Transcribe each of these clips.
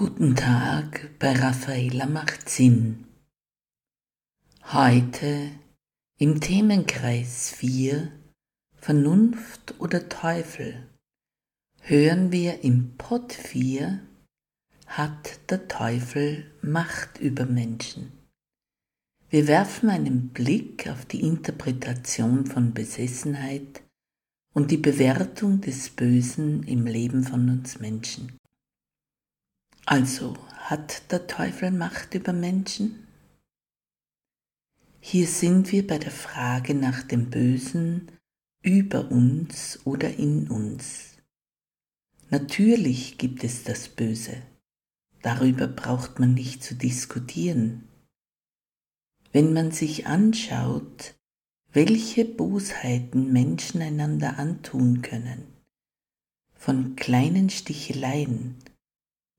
Guten Tag bei Raffaella macht Sinn. Heute im Themenkreis 4 Vernunft oder Teufel hören wir im Pod 4 Hat der Teufel Macht über Menschen? Wir werfen einen Blick auf die Interpretation von Besessenheit und die Bewertung des Bösen im Leben von uns Menschen. Also hat der Teufel Macht über Menschen? Hier sind wir bei der Frage nach dem Bösen über uns oder in uns. Natürlich gibt es das Böse, darüber braucht man nicht zu diskutieren. Wenn man sich anschaut, welche Bosheiten Menschen einander antun können, von kleinen Sticheleien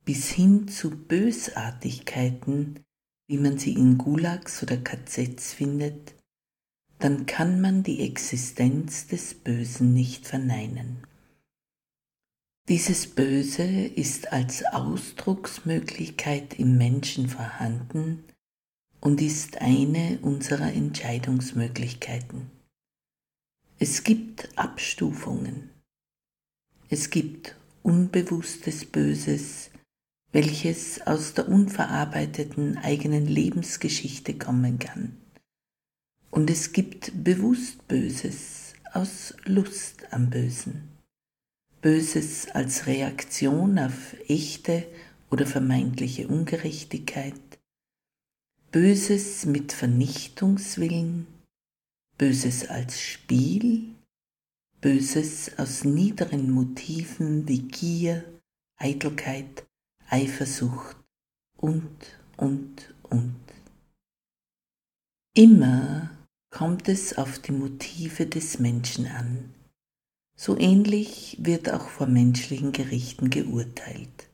bis hin zu Bösartigkeiten, wie man sie in Gulags oder KZs findet, dann kann man die Existenz des Bösen nicht verneinen. Dieses Böse ist als Ausdrucksmöglichkeit im Menschen vorhanden und ist eine unserer Entscheidungsmöglichkeiten. Es gibt Abstufungen. Es gibt unbewusstes Böses, welches aus der unverarbeiteten eigenen Lebensgeschichte kommen kann. Und es gibt bewusst Böses aus Lust am Bösen. Böses als Reaktion auf echte oder vermeintliche Ungerechtigkeit, Böses mit Vernichtungswillen, Böses als Spiel, Böses aus niederen Motiven wie Gier, Eitelkeit, Eifersucht und, und, und. Immer kommt es auf die Motive des Menschen an. So ähnlich wird auch vor menschlichen Gerichten geurteilt.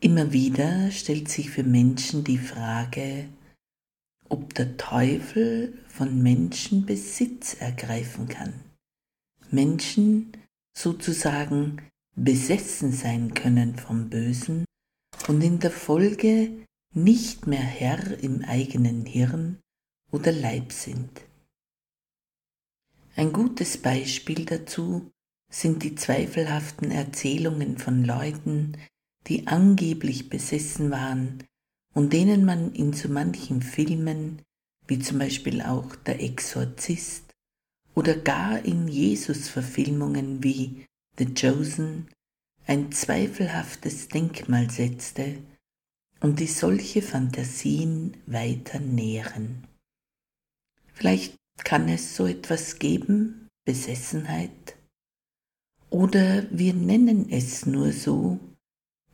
Immer wieder stellt sich für Menschen die Frage, ob der Teufel von Menschen Besitz ergreifen kann, Menschen sozusagen besessen sein können vom Bösen und in der Folge nicht mehr Herr im eigenen Hirn oder Leib sind. Ein gutes Beispiel dazu sind die zweifelhaften Erzählungen von Leuten, die angeblich besessen waren und denen man in so manchen Filmen, wie zum Beispiel auch Der Exorzist oder gar in Jesus-Verfilmungen wie The Chosen ein zweifelhaftes Denkmal setzte und die solche Fantasien weiter nähren. Vielleicht kann es so etwas geben, Besessenheit, oder wir nennen es nur so,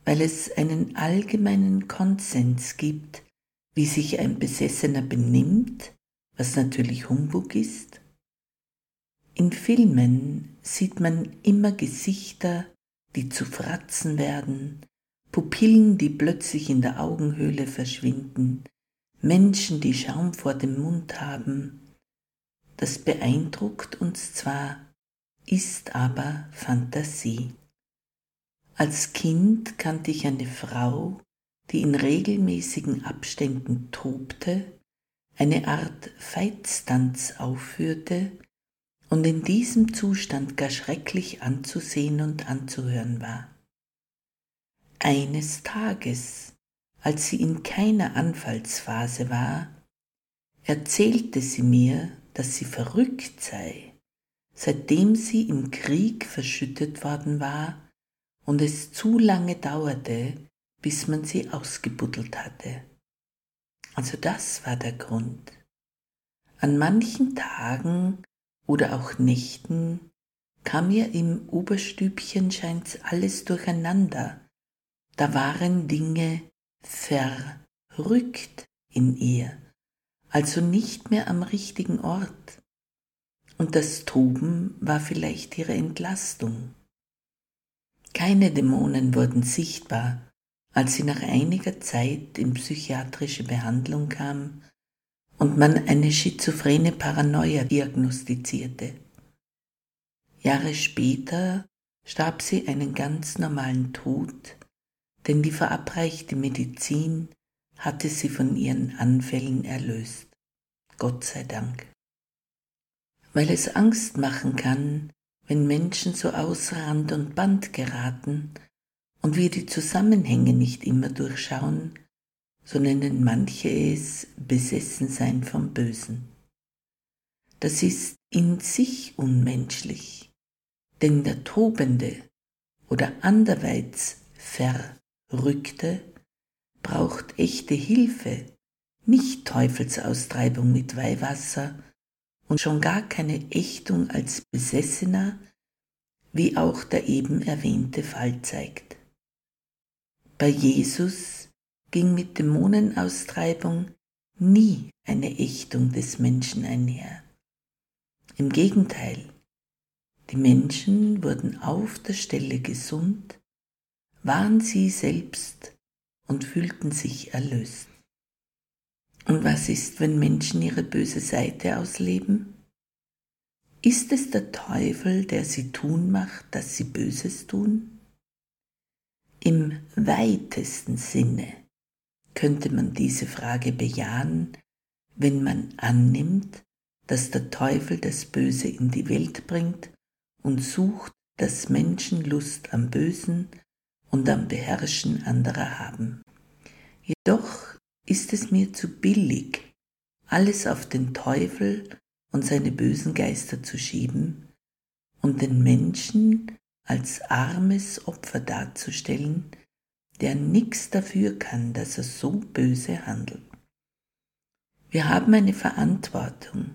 weil es einen allgemeinen Konsens gibt, wie sich ein Besessener benimmt, was natürlich Humbug ist, in Filmen sieht man immer Gesichter, die zu Fratzen werden, Pupillen, die plötzlich in der Augenhöhle verschwinden, Menschen, die Schaum vor dem Mund haben. Das beeindruckt uns zwar, ist aber Fantasie. Als Kind kannte ich eine Frau, die in regelmäßigen Abständen tobte, eine Art Feitstanz aufführte und in diesem Zustand gar schrecklich anzusehen und anzuhören war. Eines Tages, als sie in keiner Anfallsphase war, erzählte sie mir, dass sie verrückt sei, seitdem sie im Krieg verschüttet worden war und es zu lange dauerte, bis man sie ausgebuddelt hatte. Also das war der Grund. An manchen Tagen oder auch Nächten kam mir im Oberstübchen scheint's alles durcheinander. Da waren Dinge verrückt in ihr, also nicht mehr am richtigen Ort. Und das Toben war vielleicht ihre Entlastung. Keine Dämonen wurden sichtbar, als sie nach einiger Zeit in psychiatrische Behandlung kam und man eine schizophrene Paranoia diagnostizierte. Jahre später starb sie einen ganz normalen Tod, denn die verabreichte Medizin hatte sie von ihren Anfällen erlöst. Gott sei Dank. Weil es Angst machen kann, wenn Menschen so außer Rand und Band geraten und wir die Zusammenhänge nicht immer durchschauen, so nennen manche es Besessensein vom Bösen. Das ist in sich unmenschlich, denn der Tobende oder anderweits Verrückte braucht echte Hilfe, nicht Teufelsaustreibung mit Weihwasser und schon gar keine Ächtung als Besessener, wie auch der eben erwähnte Fall zeigt. Bei Jesus ging mit Dämonenaustreibung nie eine Ächtung des Menschen einher. Im Gegenteil, die Menschen wurden auf der Stelle gesund, waren sie selbst und fühlten sich erlöst. Und was ist, wenn Menschen ihre böse Seite ausleben? Ist es der Teufel, der sie tun macht, dass sie Böses tun? Im weitesten Sinne könnte man diese Frage bejahen, wenn man annimmt, dass der Teufel das Böse in die Welt bringt und sucht, dass Menschen Lust am Bösen und am Beherrschen anderer haben. Jedoch ist es mir zu billig, alles auf den Teufel und seine bösen Geister zu schieben und den Menschen als armes Opfer darzustellen, der nichts dafür kann, dass er so böse handelt. Wir haben eine Verantwortung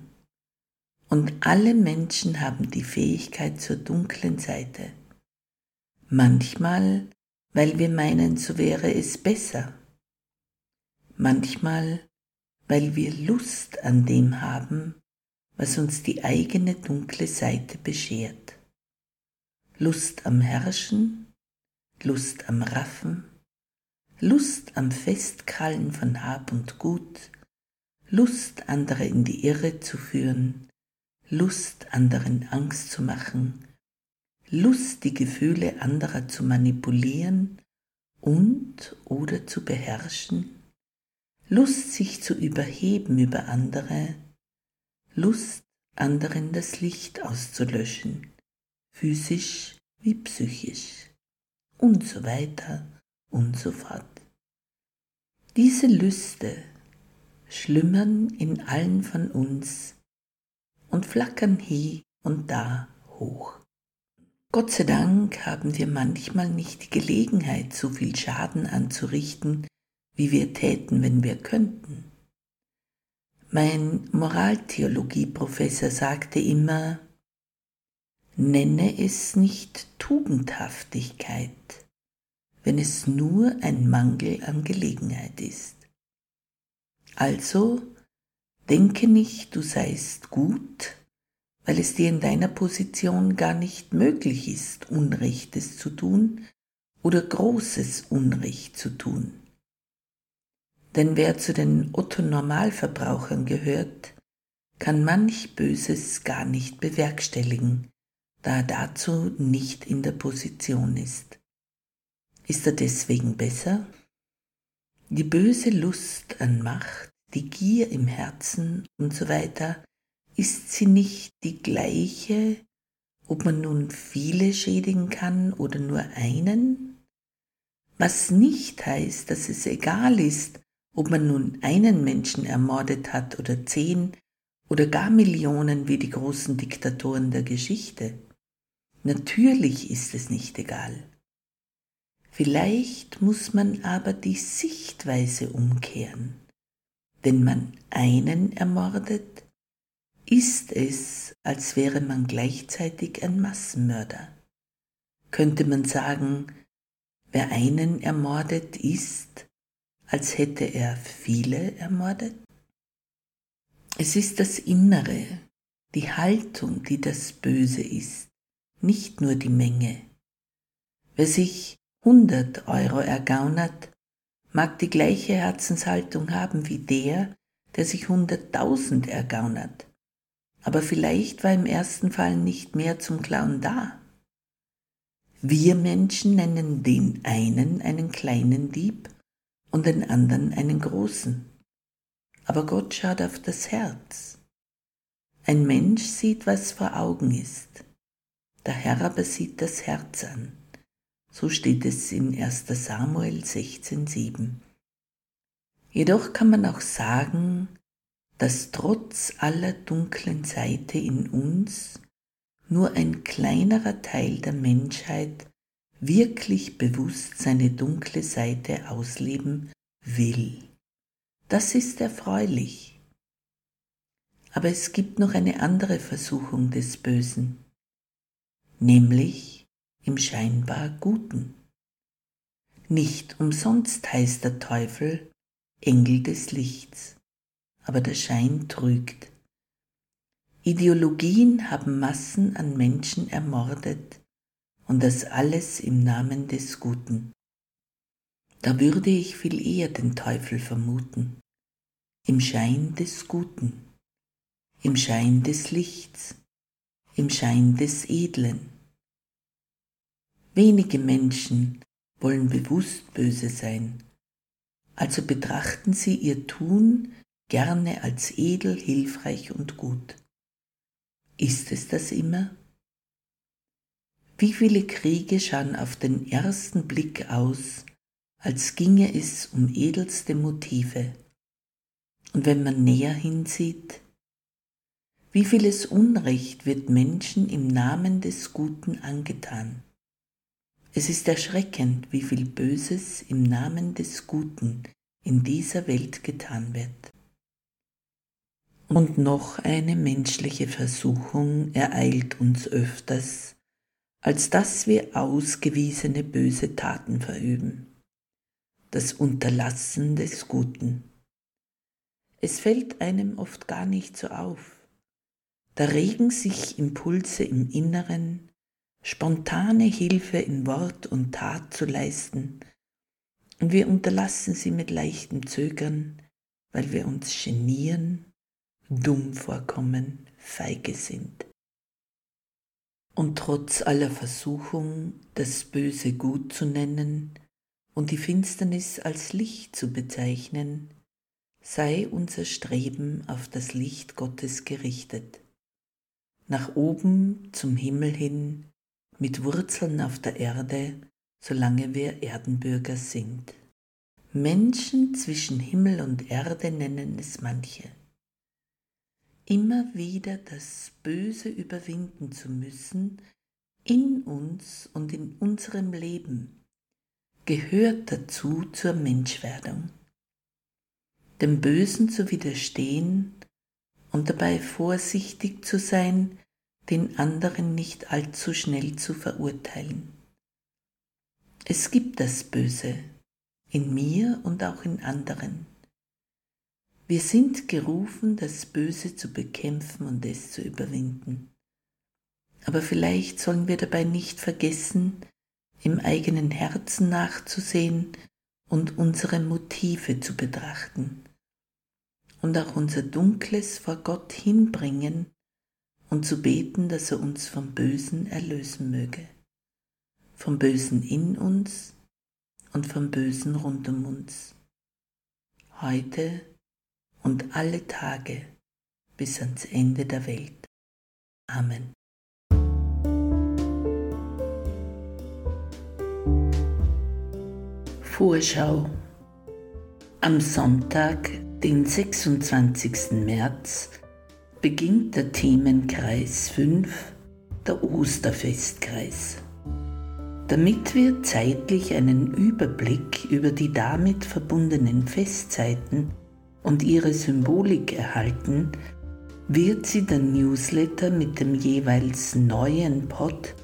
und alle Menschen haben die Fähigkeit zur dunklen Seite. Manchmal, weil wir meinen, so wäre es besser manchmal weil wir Lust an dem haben, was uns die eigene dunkle Seite beschert. Lust am Herrschen, Lust am Raffen, Lust am Festkrallen von Hab und Gut, Lust, andere in die Irre zu führen, Lust, anderen Angst zu machen, Lust, die Gefühle anderer zu manipulieren und oder zu beherrschen, Lust, sich zu überheben über andere, Lust, anderen das Licht auszulöschen, physisch wie psychisch. Und so weiter und so fort. Diese Lüste schlummern in allen von uns und flackern hier und da hoch. Gott sei Dank haben wir manchmal nicht die Gelegenheit, so viel Schaden anzurichten, wie wir täten, wenn wir könnten. Mein Moraltheologieprofessor sagte immer, nenne es nicht Tugendhaftigkeit, wenn es nur ein Mangel an Gelegenheit ist. Also denke nicht, du seist gut, weil es dir in deiner Position gar nicht möglich ist, Unrechtes zu tun oder großes Unrecht zu tun. Denn wer zu den Otto-Normalverbrauchern gehört, kann manch Böses gar nicht bewerkstelligen, da er dazu nicht in der Position ist. Ist er deswegen besser? Die böse Lust an Macht, die Gier im Herzen und so weiter, ist sie nicht die gleiche, ob man nun viele schädigen kann oder nur einen? Was nicht heißt, dass es egal ist, ob man nun einen Menschen ermordet hat oder zehn oder gar Millionen wie die großen Diktatoren der Geschichte. Natürlich ist es nicht egal. Vielleicht muss man aber die Sichtweise umkehren. Wenn man einen ermordet, ist es, als wäre man gleichzeitig ein Massenmörder. Könnte man sagen, wer einen ermordet, ist, als hätte er viele ermordet? Es ist das Innere, die Haltung, die das Böse ist, nicht nur die Menge. Wer sich 100 Euro ergaunert, mag die gleiche Herzenshaltung haben wie der, der sich 100.000 ergaunert. Aber vielleicht war im ersten Fall nicht mehr zum Klauen da. Wir Menschen nennen den einen einen kleinen Dieb und den anderen einen großen. Aber Gott schaut auf das Herz. Ein Mensch sieht, was vor Augen ist. Der Herr aber sieht das Herz an. So steht es in 1 Samuel 16,7. Jedoch kann man auch sagen, dass trotz aller dunklen Seite in uns nur ein kleinerer Teil der Menschheit wirklich bewusst seine dunkle Seite ausleben will. Das ist erfreulich. Aber es gibt noch eine andere Versuchung des Bösen, nämlich im scheinbar Guten. Nicht umsonst heißt der Teufel Engel des Lichts, aber der Schein trügt. Ideologien haben Massen an Menschen ermordet und das alles im Namen des Guten. Da würde ich viel eher den Teufel vermuten, im Schein des Guten, im Schein des Lichts, im Schein des Edlen. Wenige Menschen wollen bewusst böse sein, also betrachten sie ihr Tun gerne als edel, hilfreich und gut. Ist es das immer? Wie viele Kriege schauen auf den ersten Blick aus, als ginge es um edelste Motive. Und wenn man näher hinsieht, wie vieles Unrecht wird Menschen im Namen des Guten angetan. Es ist erschreckend, wie viel Böses im Namen des Guten in dieser Welt getan wird. Und noch eine menschliche Versuchung ereilt uns öfters, als dass wir ausgewiesene böse Taten verüben. Das Unterlassen des Guten. Es fällt einem oft gar nicht so auf. Da regen sich Impulse im Inneren, spontane Hilfe in Wort und Tat zu leisten, und wir unterlassen sie mit leichtem Zögern, weil wir uns genieren dumm vorkommen, feige sind. Und trotz aller Versuchung, das Böse gut zu nennen und die Finsternis als Licht zu bezeichnen, sei unser Streben auf das Licht Gottes gerichtet. Nach oben zum Himmel hin, mit Wurzeln auf der Erde, solange wir Erdenbürger sind. Menschen zwischen Himmel und Erde nennen es manche immer wieder das Böse überwinden zu müssen in uns und in unserem Leben, gehört dazu zur Menschwerdung. Dem Bösen zu widerstehen und dabei vorsichtig zu sein, den anderen nicht allzu schnell zu verurteilen. Es gibt das Böse in mir und auch in anderen. Wir sind gerufen, das Böse zu bekämpfen und es zu überwinden. Aber vielleicht sollen wir dabei nicht vergessen, im eigenen Herzen nachzusehen und unsere Motive zu betrachten und auch unser Dunkles vor Gott hinbringen und zu beten, dass er uns vom Bösen erlösen möge, vom Bösen in uns und vom Bösen rund um uns. Heute und alle Tage bis ans Ende der Welt. Amen. Vorschau. Am Sonntag, den 26. März, beginnt der Themenkreis 5, der Osterfestkreis. Damit wir zeitlich einen Überblick über die damit verbundenen Festzeiten und ihre Symbolik erhalten, wird sie der Newsletter mit dem jeweils neuen Pod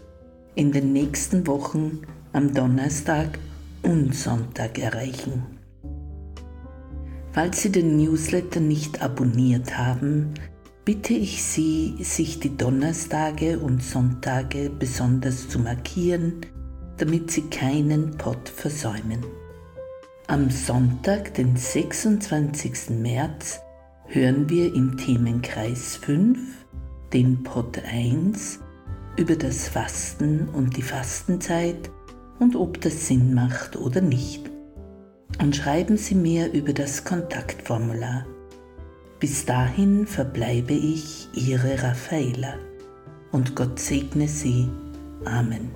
in den nächsten Wochen am Donnerstag und Sonntag erreichen. Falls Sie den Newsletter nicht abonniert haben, bitte ich Sie, sich die Donnerstage und Sonntage besonders zu markieren, damit Sie keinen Pod versäumen. Am Sonntag, den 26. März, hören wir im Themenkreis 5, den Pod 1, über das Fasten und die Fastenzeit und ob das Sinn macht oder nicht. Und schreiben Sie mir über das Kontaktformular. Bis dahin verbleibe ich Ihre Raffaela und Gott segne Sie. Amen.